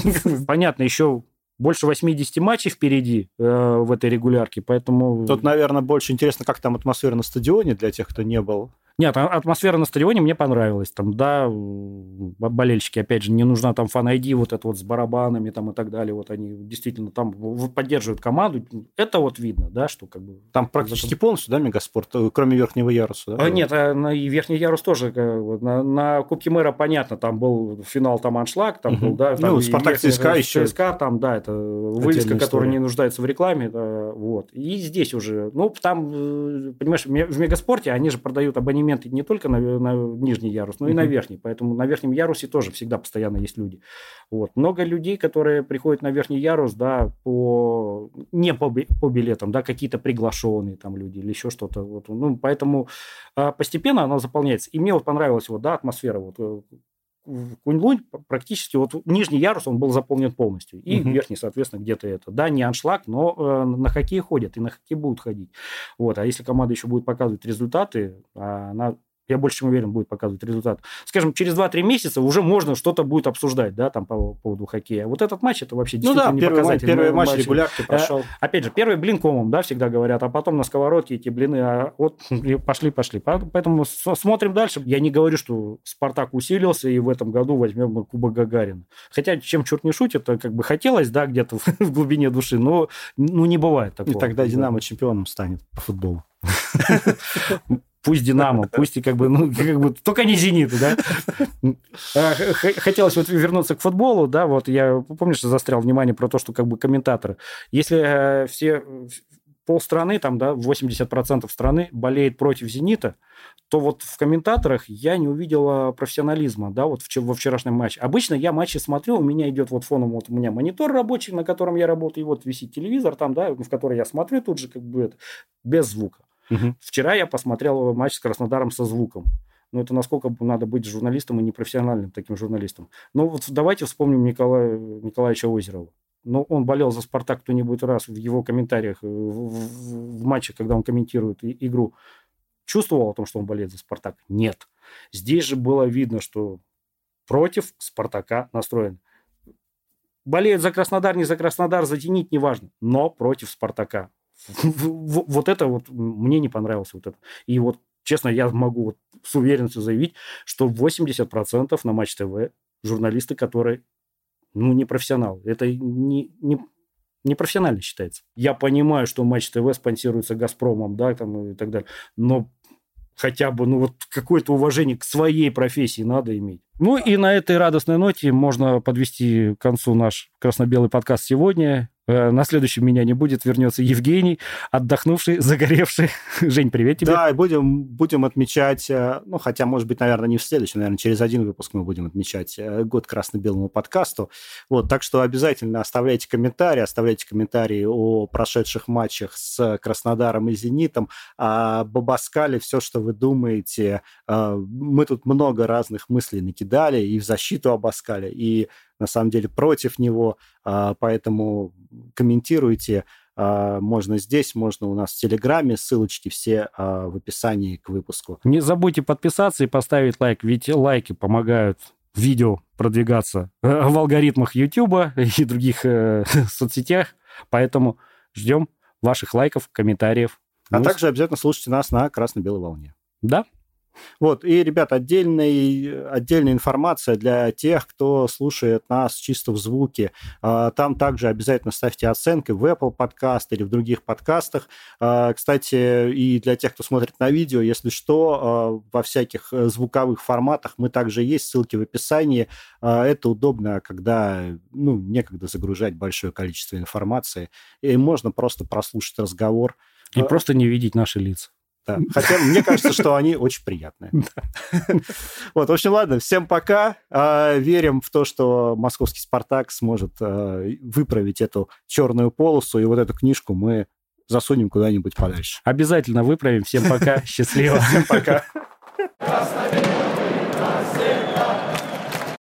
Понятно, еще больше 80 матчей впереди э, в этой регулярке, поэтому... Тут, наверное, больше интересно, как там атмосфера на стадионе для тех, кто не был. Нет, а атмосфера на стадионе мне понравилась. Там, да, болельщики, опять же, не нужна там фан-айди вот это вот с барабанами там и так далее. Вот они действительно там поддерживают команду. Это вот видно, да, что как бы... Там практически этом... полностью, да, мегаспорт, э, кроме верхнего яруса, да? А, нет, а, и верхний ярус тоже. На, на Кубке мэра, понятно, там был финал, там аншлаг, там угу. был, да. Там ну, Спартак ЦСКА еще. ЦСКА, там, да, это вывеска, которая не нуждается в рекламе, да, вот. И здесь уже, ну, там, э, понимаешь, в мегаспорте они же продают абонемент абонементы не только на, на нижний ярус, но и на верхний. Поэтому на верхнем ярусе тоже всегда постоянно есть люди. Вот. Много людей, которые приходят на верхний ярус, да, по не по, по билетам, да, какие-то приглашенные там люди или еще что-то. Вот. Ну, поэтому а, постепенно она заполняется. И мне вот понравилась вот, да, атмосфера вот э, Кунь-Лунь практически вот нижний ярус он был заполнен полностью. И угу. верхний, соответственно, где-то это. Да, не аншлаг, но э, на хоккей ходят и на хоккей будут ходить. Вот. А если команда еще будет показывать результаты, а она я больше чем уверен, будет показывать результат. Скажем, через 2-3 месяца уже можно что-то будет обсуждать, да, там по поводу хоккея. Вот этот матч, это вообще действительно ну да, не первый показатель. Первый матч, матч регулярки прошел. А, опять же, первый блин комом, да, всегда говорят, а потом на сковородке эти блины, а вот пошли, пошли. Поэтому смотрим дальше. Я не говорю, что Спартак усилился, и в этом году возьмем Кубок Гагарина. Хотя, чем черт не шутит, то как бы хотелось, да, где-то в глубине души, но ну, не бывает такого. И тогда Динамо чемпионом станет по футболу. пусть Динамо, пусть и как бы, ну, как бы, только не Зенит, да. А, хотелось вот вернуться к футболу, да, вот я, помнишь, застрял внимание про то, что как бы комментаторы. Если э, все полстраны, там, да, 80% страны болеет против «Зенита», то вот в комментаторах я не увидел профессионализма, да, вот во вчерашнем матче. Обычно я матчи смотрю, у меня идет вот фоном, вот у меня монитор рабочий, на котором я работаю, и вот висит телевизор там, да, в который я смотрю тут же как бы это, без звука. Угу. Вчера я посмотрел матч с Краснодаром со звуком. Ну, это насколько надо быть журналистом и непрофессиональным таким журналистом. Ну, вот давайте вспомним Николая, Николаевича Озерова. Ну, он болел за «Спартак» кто-нибудь раз в его комментариях, в, в, в матче, когда он комментирует игру. Чувствовал о том, что он болеет за «Спартак»? Нет. Здесь же было видно, что против «Спартака» настроен. Болеет за Краснодар, не за Краснодар, за «Зенит», неважно, но против «Спартака». Вот это вот мне не понравилось. Вот это. И вот, честно, я могу вот с уверенностью заявить, что 80% на Матч ТВ журналисты, которые, ну, не профессионалы. Это не, не, не профессионально считается. Я понимаю, что Матч ТВ спонсируется Газпромом, да, там и так далее. Но хотя бы, ну вот какое-то уважение к своей профессии надо иметь. Ну и на этой радостной ноте можно подвести к концу наш красно-белый подкаст сегодня. Э, на следующем меня не будет, вернется Евгений, отдохнувший, загоревший. Жень, привет тебе. Да, и будем, будем отмечать, э, ну, хотя, может быть, наверное, не в следующем, наверное, через один выпуск мы будем отмечать э, год красно-белому подкасту. Вот, так что обязательно оставляйте комментарии, оставляйте комментарии о прошедших матчах с Краснодаром и Зенитом, о Бабаскале, все, что вы думаете. Мы тут много разных мыслей накидали и в защиту Абаскаля, и на самом деле против него, а, поэтому комментируйте. А, можно здесь, можно у нас в Телеграме, ссылочки все а, в описании к выпуску. Не забудьте подписаться и поставить лайк, ведь лайки помогают видео продвигаться э, в алгоритмах YouTube и других э, соцсетях, поэтому ждем ваших лайков, комментариев. А ну, также обязательно слушайте нас на красно-белой волне. Да, вот, и, ребят, отдельный, отдельная информация для тех, кто слушает нас чисто в звуке. А, там также обязательно ставьте оценки в Apple подкаст или в других подкастах. А, кстати, и для тех, кто смотрит на видео, если что, а, во всяких э, звуковых форматах мы также есть, ссылки в описании. Это удобно, когда ну, некогда загружать большое количество информации, и можно просто прослушать разговор. И просто не видеть наши лица. Да. Хотя мне кажется, что они очень приятные. Вот, в общем, ладно, всем пока. А, верим в то, что московский «Спартак» сможет а, выправить эту черную полосу, и вот эту книжку мы засунем куда-нибудь подальше. Обязательно выправим. Всем пока. Счастливо. Всем пока.